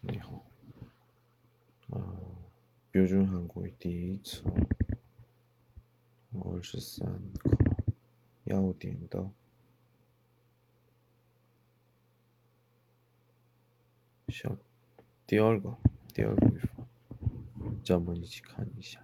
你好，呃，标准韩国第一册二十三课要点的小第二个第二个语法，咱们一起看一下。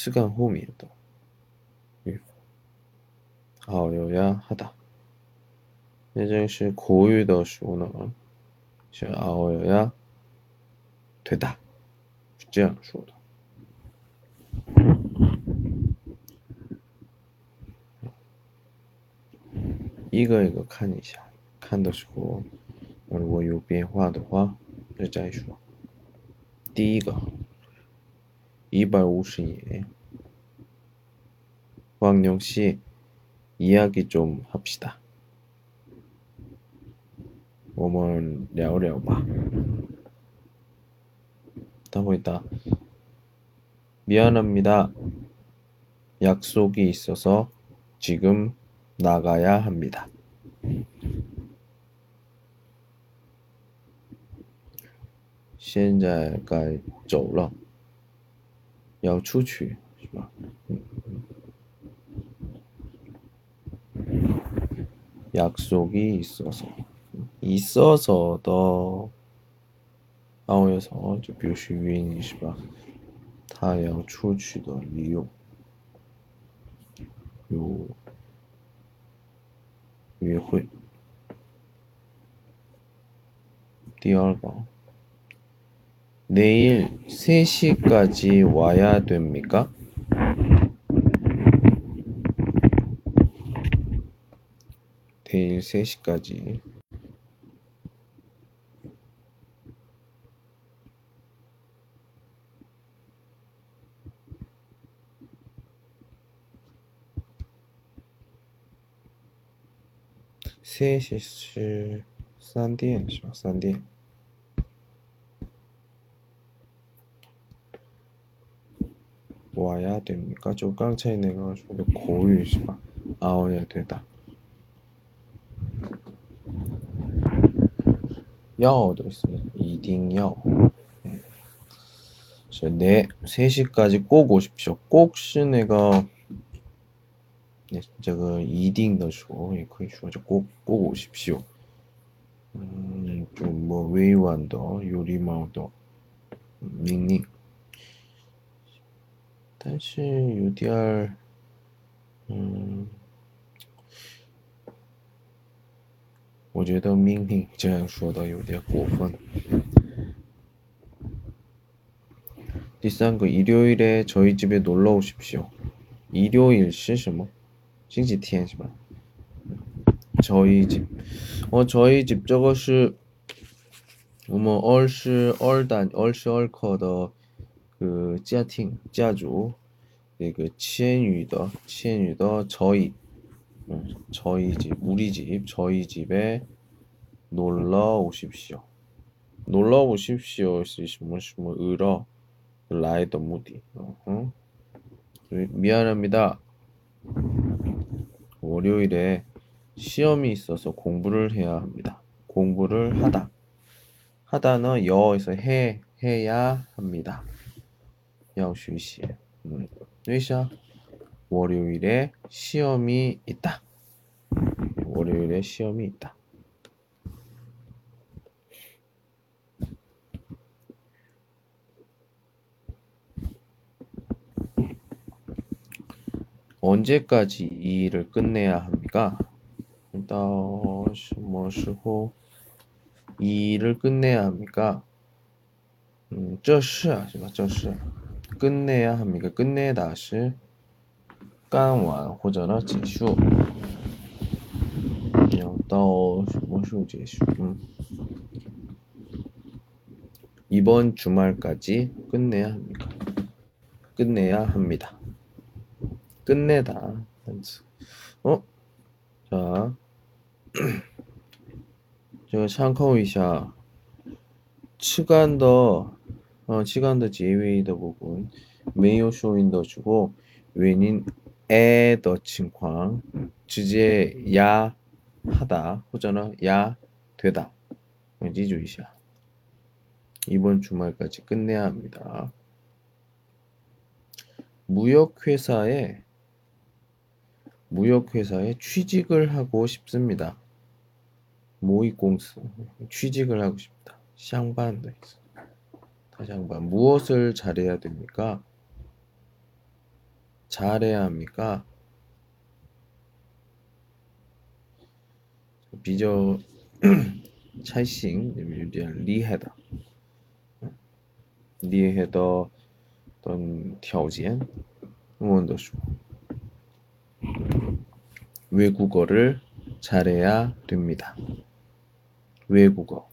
词干后面的语法，好有呀，好的。那这是口语的时候呢，是好有呀，对的，是这样说的。一个一个看一下，看的时候如果有变化的话，再说。第一个。 이발오십일. 예. 황영 씨, 이야기 좀 합시다. 오먼, 랴오랴오마. 다보이다. 미안합니다. 약속이 있어서 지금 나가야 합니다. 시엔자가 走了。要出去是吧？嗯嗯。약속이있어서있어서도나오여서就表示原因是吧？他要出去的理由有约会。第二个。 내일 3시까지 와야 됩니까? 내일 3시까지 세시是三点是吧？三点。 와야 됩니까? 좀 깡차이 내가지고 고유시가 나와야 되다. 야 들었습니다. 이딩요. 네, 3시까지 꼭 오십시오. 꼭 시내가 네, 진짜 그 이딩 넣으시고 예, 그 주어져 꼭꼭 오십시오. 음, 좀뭐 웨이완더 요리마우더 밍밍 음, 但是有点儿，嗯，我觉得命令这样说的有点过分。第三个，일요일에저희집에놀러오십시 오。 일요일是什么？星期天是吧？저희 집， 哦，저희 집， 这个是我们二十二单、二十二课的。 그 짜팅 짜주 예, 그 치엔유더 치엔유더 저희 음, 저희 집 우리 집 저희 집에 놀러 오십시오. 놀러 오십시오. 시시무시무 으러 라이더 무디. 미안합니다. 월요일에 시험이 있어서 공부를 해야 합니다. 공부를 하다. 하다는 여에서 해 해야 합니다. 要学习. 음, 为啥? 월요일에 시험이 있다. 월요일에 시험이 있다. 언제까지 이 일을 끝내야 합니까? 일단 뭐时候 이 일을 끝내야 합니까? 음, 这是是吧?这是 끝내야 합니까? 끝내다 시 干完或者呢结束，要到什么时候结束？嗯， 이번 주말까지 끝내야 합니까? 끝내야 합니다. 끝내다 단词. 어? 자, 제가 참고一下 시간 더 어, 시간도 제외이다 부분. 매요 쇼인더 주고 외인 에더 칭황 주제 야 하다. 호전어 야 되다. 왠지 주의시야. 이번 주말까지 끝내야 합니다. 무역회사에 무역회사에 취직을 하고 싶습니다. 모이공스 취직을 하고 싶다. 샹반도 있어. 다시 한번 무엇을 잘해야 됩니까? 잘해야 합니까? 비저 차이싱 유리한 리해다 리해더 어떤 条件 응원도수 외국어를 잘해야 됩니다. 외국어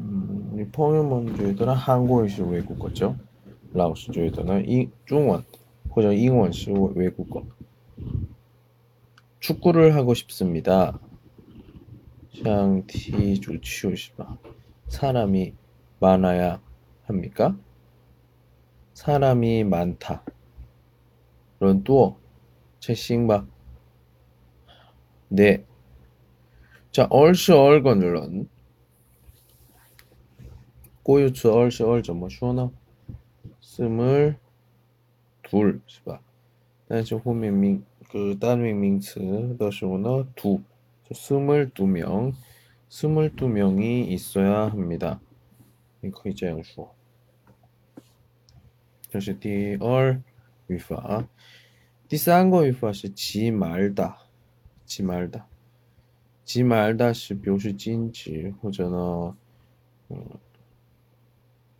음, 你朋友们觉得韩国语是 외국어죠? 老师觉得呢, 이, 中文或者英文是 외국어. 축구를 하고 싶습니다. 想踢足球是吧? 사람이 많아야 합니까? 사람이 많다. 人多. 채싱바. 네. 자, 얼시 얼건런. 꼬유츠 얼시 얼怎么说呢? 스물 둘, 是吧?但是后面名그 단위名词的时候呢, 두. 스물두 명, 스물두 명이 있어야 합니다. 你可以这样说。这是第二语法。第三个语法是기말다，기말다，기말다是表示禁止或者呢，嗯，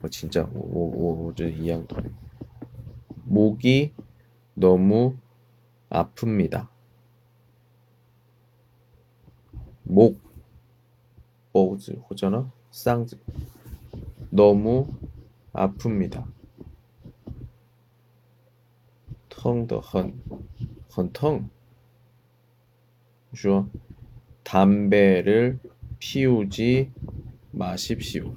뭐 진짜 오오오이 양도 목이 너무 아픕니다. 목 뭐지 호잖아 쌍지 너무 아픕니다. 텅더헌 헌텅 주어 담배를 피우지 마십시오.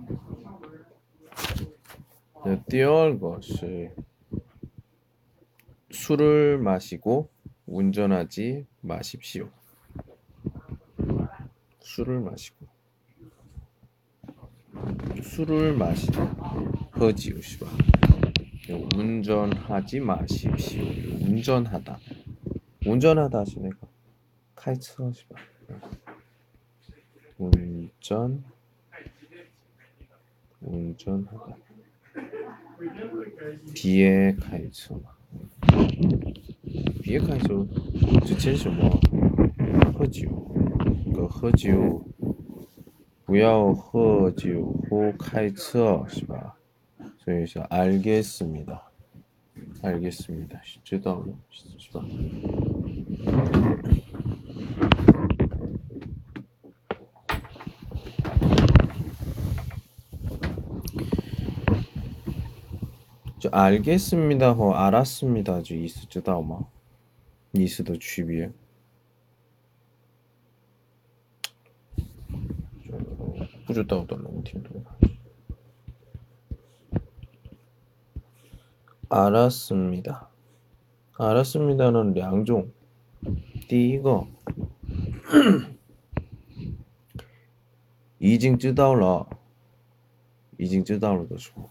네, 띄얼 뭐, 것이 술을 마시고 운전하지 마십시오. 술을 마시고. 술을 마시 허지우시바 네, 운전하지 마십시오. 운전하다. 운전하다 하시네가 카이츠하시바 운전 운전하다. 비에 카이츠 别开车，之前什么喝酒，个喝酒，不要喝酒后开车，是吧？所以说알겠습니다， 알겠습니다， 知道了，是吧？ 알겠습니다和 알았습니다 就意思知道吗？意思的区别。不知道的能听懂吗？ 알았습니다. 알았습니다는 两种.第一个已经知道了已经知道了的时候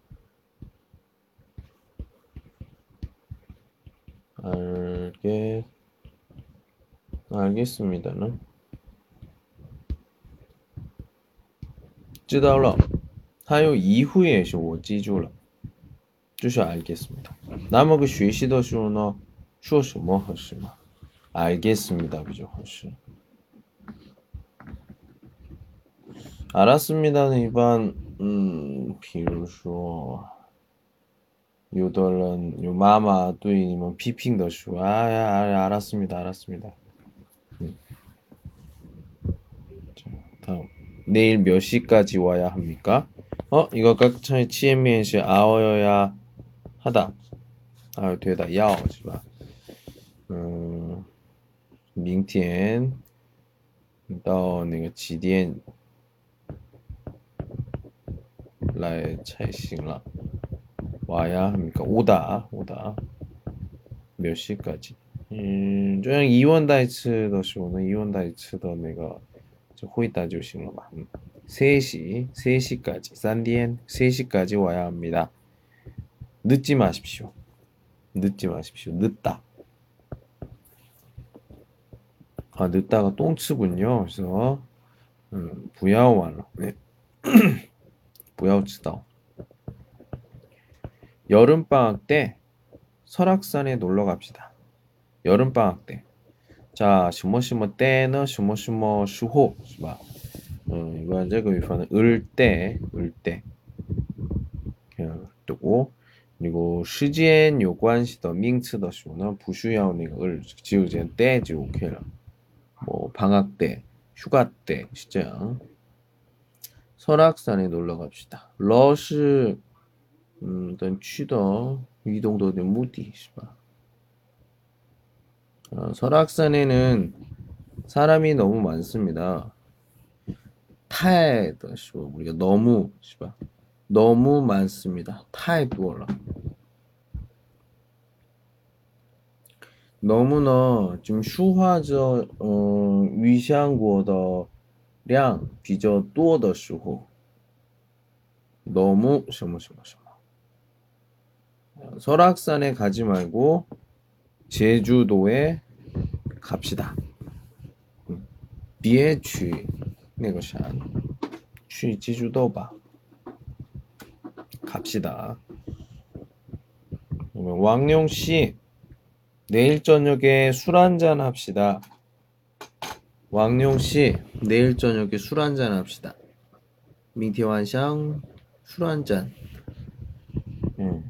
알겠 알겠습니다는 知道了还有 이후에 是我记住了就是 알겠습니다. 那么个学习的时候呢说什么合适吗 알겠습니다 比较合适 알았습니다는 일반 음, 比如说 有的人有妈妈对你们批评的时候，哎呀，哎呀， 알았습니다, 알았습니다. 음. 자, 다음. 내일 몇 시까지 와야 합니까? 어, 이거 각차의 치엔미엔시 아어여야 하다. 아, 되다, 야오是吧? 음, 明天到那个几点来才行了。 와야 합니까? 오다, 오다. 몇 시까지? 음, 저 이원 다이츠 더시 오는 이원 다이츠 더 내가 호이다 주시는 밤 3시, 3시까지 산디엔 3시까지 와야 합니다. 늦지 마십시오. 늦지 마십시오. 늦다. 아, 늦다가 똥츠군요. 그래서 음, 부야오말로. 네. 부야오치다. 여름 방학 때 설악산에 놀러 갑시다. 여름 방학 때. 자, 什么什么 때는 什么什么 수호, 是吧? 어, 이거 这个语法는 을 때, 을 때. 뜨고 그리고 时间有关系的名词的时候呢不需要那个 을, 只有这때就 OK 了. 뭐 방학 때, 휴가 때, 진짜. 설악산에 놀러 갑시다. 러시 嗯，等去的移动的的目的是吧？ 어, 설악산에는 사람이 너무 많습니다. 타에더 우리가 너무 是吧? 너무 많습니다. 타에 두어라. 너무나 좀 슈화저 어, 위샹国的量比较多的时候 너무 什么什么什么 설악산에 가지 말고 제주도에 갑시다. 비에去 那个山 去 제주도吧 갑시다. 왕룡 씨 내일 저녁에 술 한잔 합시다. 왕룡 씨 내일 저녁에 술 한잔 합시다. 민티완샹 술 한잔. 음.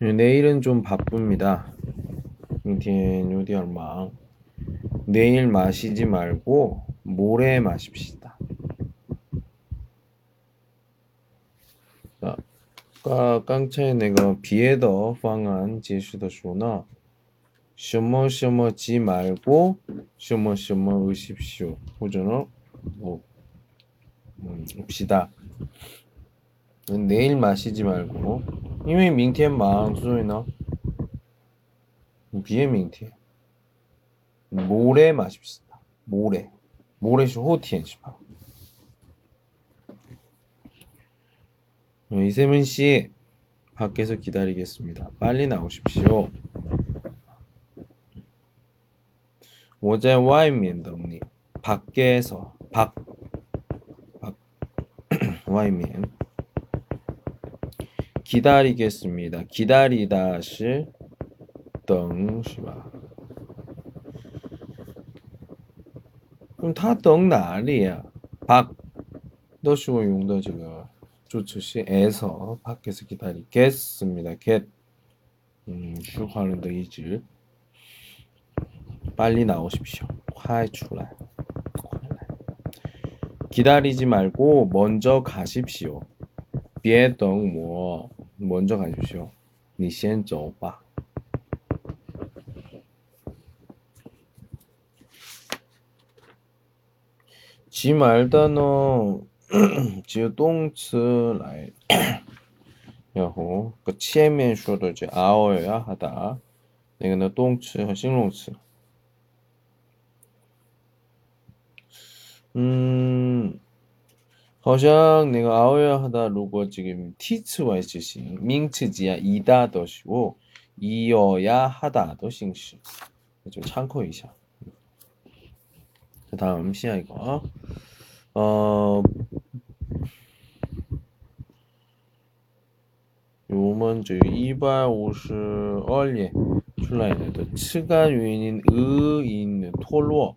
내일은 좀 바쁩니다. 明天有点忙. 내일 마시지 말고 모레 마십시다. 자, 刚才 내가 비에더 방안 제시더说呢 什么什么지 말고 什么什么 의십시오. 或者呢 뭐 음, 읍시다. 내일 마시지 말고 因为明天忙，所以呢，别明天 모레 마십시다. 모레. 모레是 后天是吧? 이세문 씨 밖에서 기다리겠습니다. 빨리 나오십시오. 我在外面等你. 밖에서 밖, 밖 外面 기다리겠습니다. 기다리다是 等是吧? 그럼 他等哪里呀? 밖, 都是我用的这个助词是에서 밖에서 기다리겠습니다. get, 음, 说话人的意志 빨리 나오십시오. 快出来. 기다리지 말고 먼저 가십시오. 别等我 먼저 가십시오. 你先走吧. 지 말다는 只有动词来然后个前面说的这 아어야 하다. 那个呢动词和形容词. 음 好像 내가 아워야 하다 로고 지금 티츠와 있으신 밍츠지야 이다 더시고 이어야 하다 더싱시 좀 참고 이샤 그 다음 시야 이거 어 요먼저 252页 出来的词干原因 의인 토로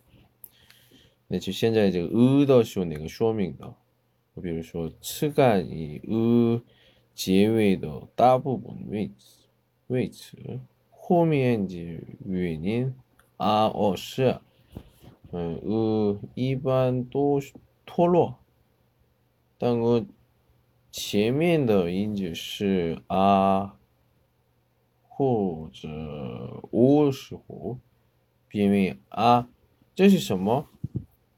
那就现在这个呃的时候，那个说明的，比如说词干以呃结尾的大部分位置位置，后面的原因啊哦是，嗯呃一般都脱落，但个前面的音节是啊或者哦时候变为啊，这是什么？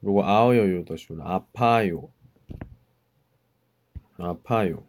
如果 아어요 요더시는 아파요. 아파요.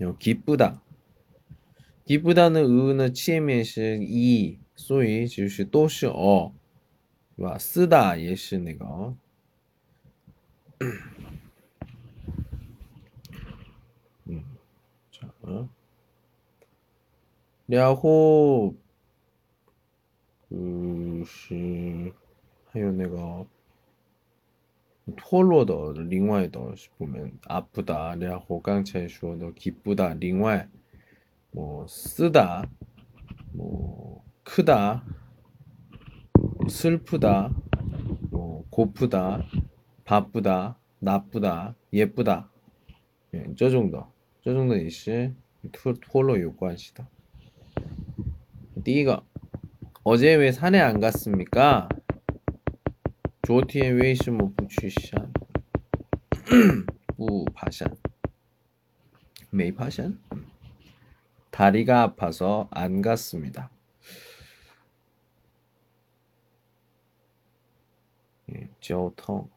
有기쁘다 기쁘다는 으는前面是一，所以就是都是哦，对吧？쓰다也是那个哦。嗯，这样。然后，嗯，是还有那个 脱落的，另外的是部门아프다。然后刚才说的기쁘다，另外뭐쓰다뭐크다슬프다뭐고프다 바쁘다, 나쁘다, 예쁘다. 예, 这정도，这정도也是脱脱落有关系的。第一个， 어제 왜 산에 안 갔습니까? 昨天为什么不去山？不爬山？没爬山？ 다리가 아파서 안 갔습니다. 예, 交通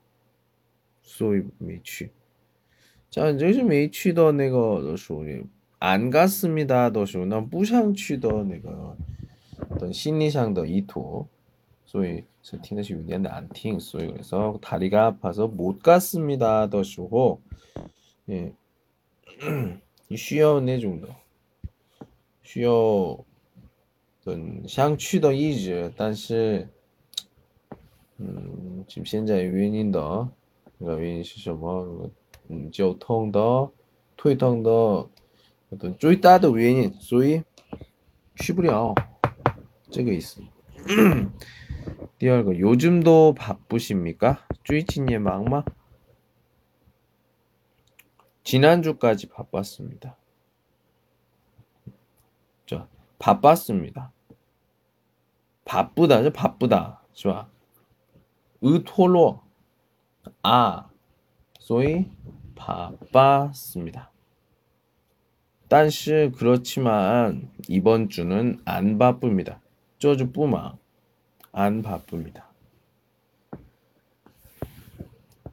所以没去。자就是没去的那个的属于안 갔습니다的时候呢不想去的那个的心理上的意 图所以是听的是有点难听所以그래서 다리가 아파서 못 갔습니다的时候예需要那种的需要嗯想去的意志但是嗯지금现在原因的原因是什么？嗯，交通的、推动的等最大的原因，所以去不了，这个意思。 디얼거 요즘도 바쁘십니까? 쭈이치님 막마? 지난주까지 바빴습니다. 저 바빴습니다. 바쁘다죠? 바쁘다. 좋아. 으토로, 아 소위 바빴습니다. 딴시 그렇지만 이번 주는 안 바쁩니다. 쪼주 뿌마. 안 바쁩니다.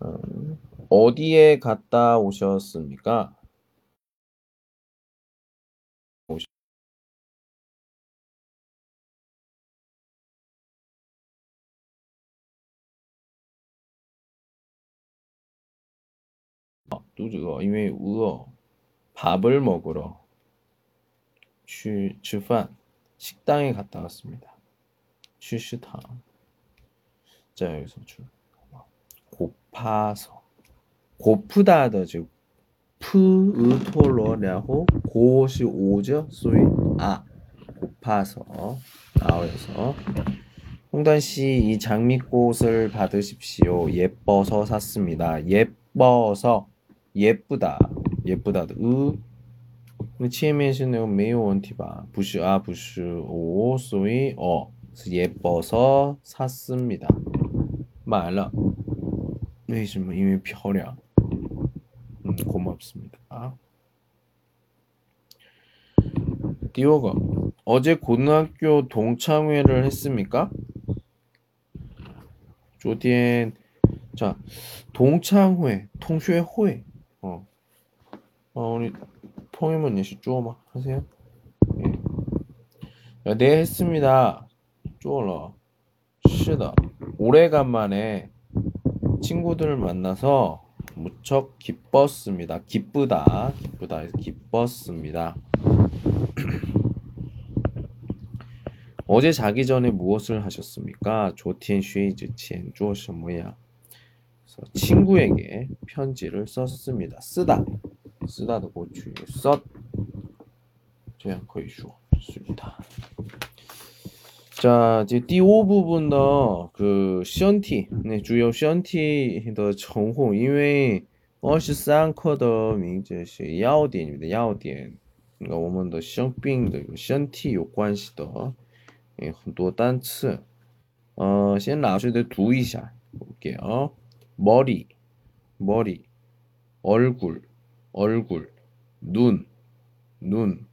음, 어디에 갔다 오셨습니까? 뚜즈거 이외 우어 밥을 먹으러 취, 吃饭 식당에 갔다 왔습니다. 취시탕 자 여기서 줄 고파서 고프다더 즉 푸으토로然后 고시 오죠 소위 아 고파서 나와서 홍단 씨이 장미꽃을 받으십시오. 예뻐서 샀습니다. 예뻐서 예쁘다 예쁘다 으前面是那个没有问题吧不是啊不是我所以哦 예뻐서 샀습니다 买了为什么因为漂亮 음, 고맙습니다 띠오가 어제 고등학교 동창회를 했습니까? 조디엔 자 동창회 통学会 어. 어, 우리 통일문 예시 쪼마 하세요. 예. 야, 네 했습니다. 쪼러 쉬다 오래간만에 친구들을 만나서 무척 기뻤습니다. 기쁘다. 기쁘다. 기뻤습니다. 어제 자기 전에 무엇을 하셨습니까? 조티엔 쉐이즈 치엔 주어셔 뭐야? 친구에게 편지를 썼습니다. 쓰다. 쓰다도 고추 썼. 제한 거의 주어 씁니다. 자, 이제 第五部分的그 시언티, 네, 주요 시언티的 称呼，因为二十三课的名字是要点，的要点 那我们的生病的身体有关系的，诶，很多单词。呃，先老师的读一下， 볼게요. 머리, 머리, 얼굴, 얼굴, 눈, 눈,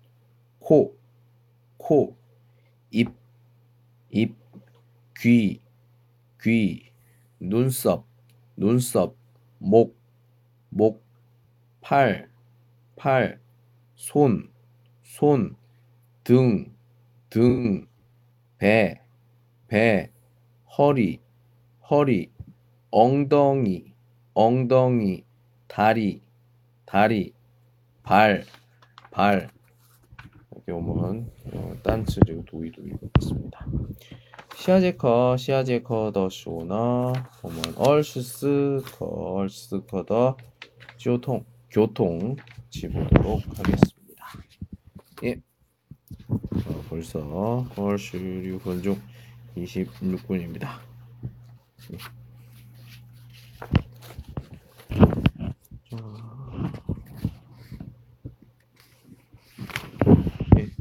코, 코, 입, 입, 귀, 귀, 눈썹, 눈썹, 목, 목, 팔, 팔, 손, 손, 등, 등, 배, 배, 허리, 허리, 엉덩이, 엉덩이, 다리, 다리, 발, 발. 오면 어, 단츠 그리고 도의도 읽겠습니다. 시아제커, 시아제커 더 쇼나 오면 얼슈스 커, 얼슈스 커더 교통, 교통 지보도록 하겠습니다. 예. 어, 벌써 얼슈 6분 중 26분입니다. 네,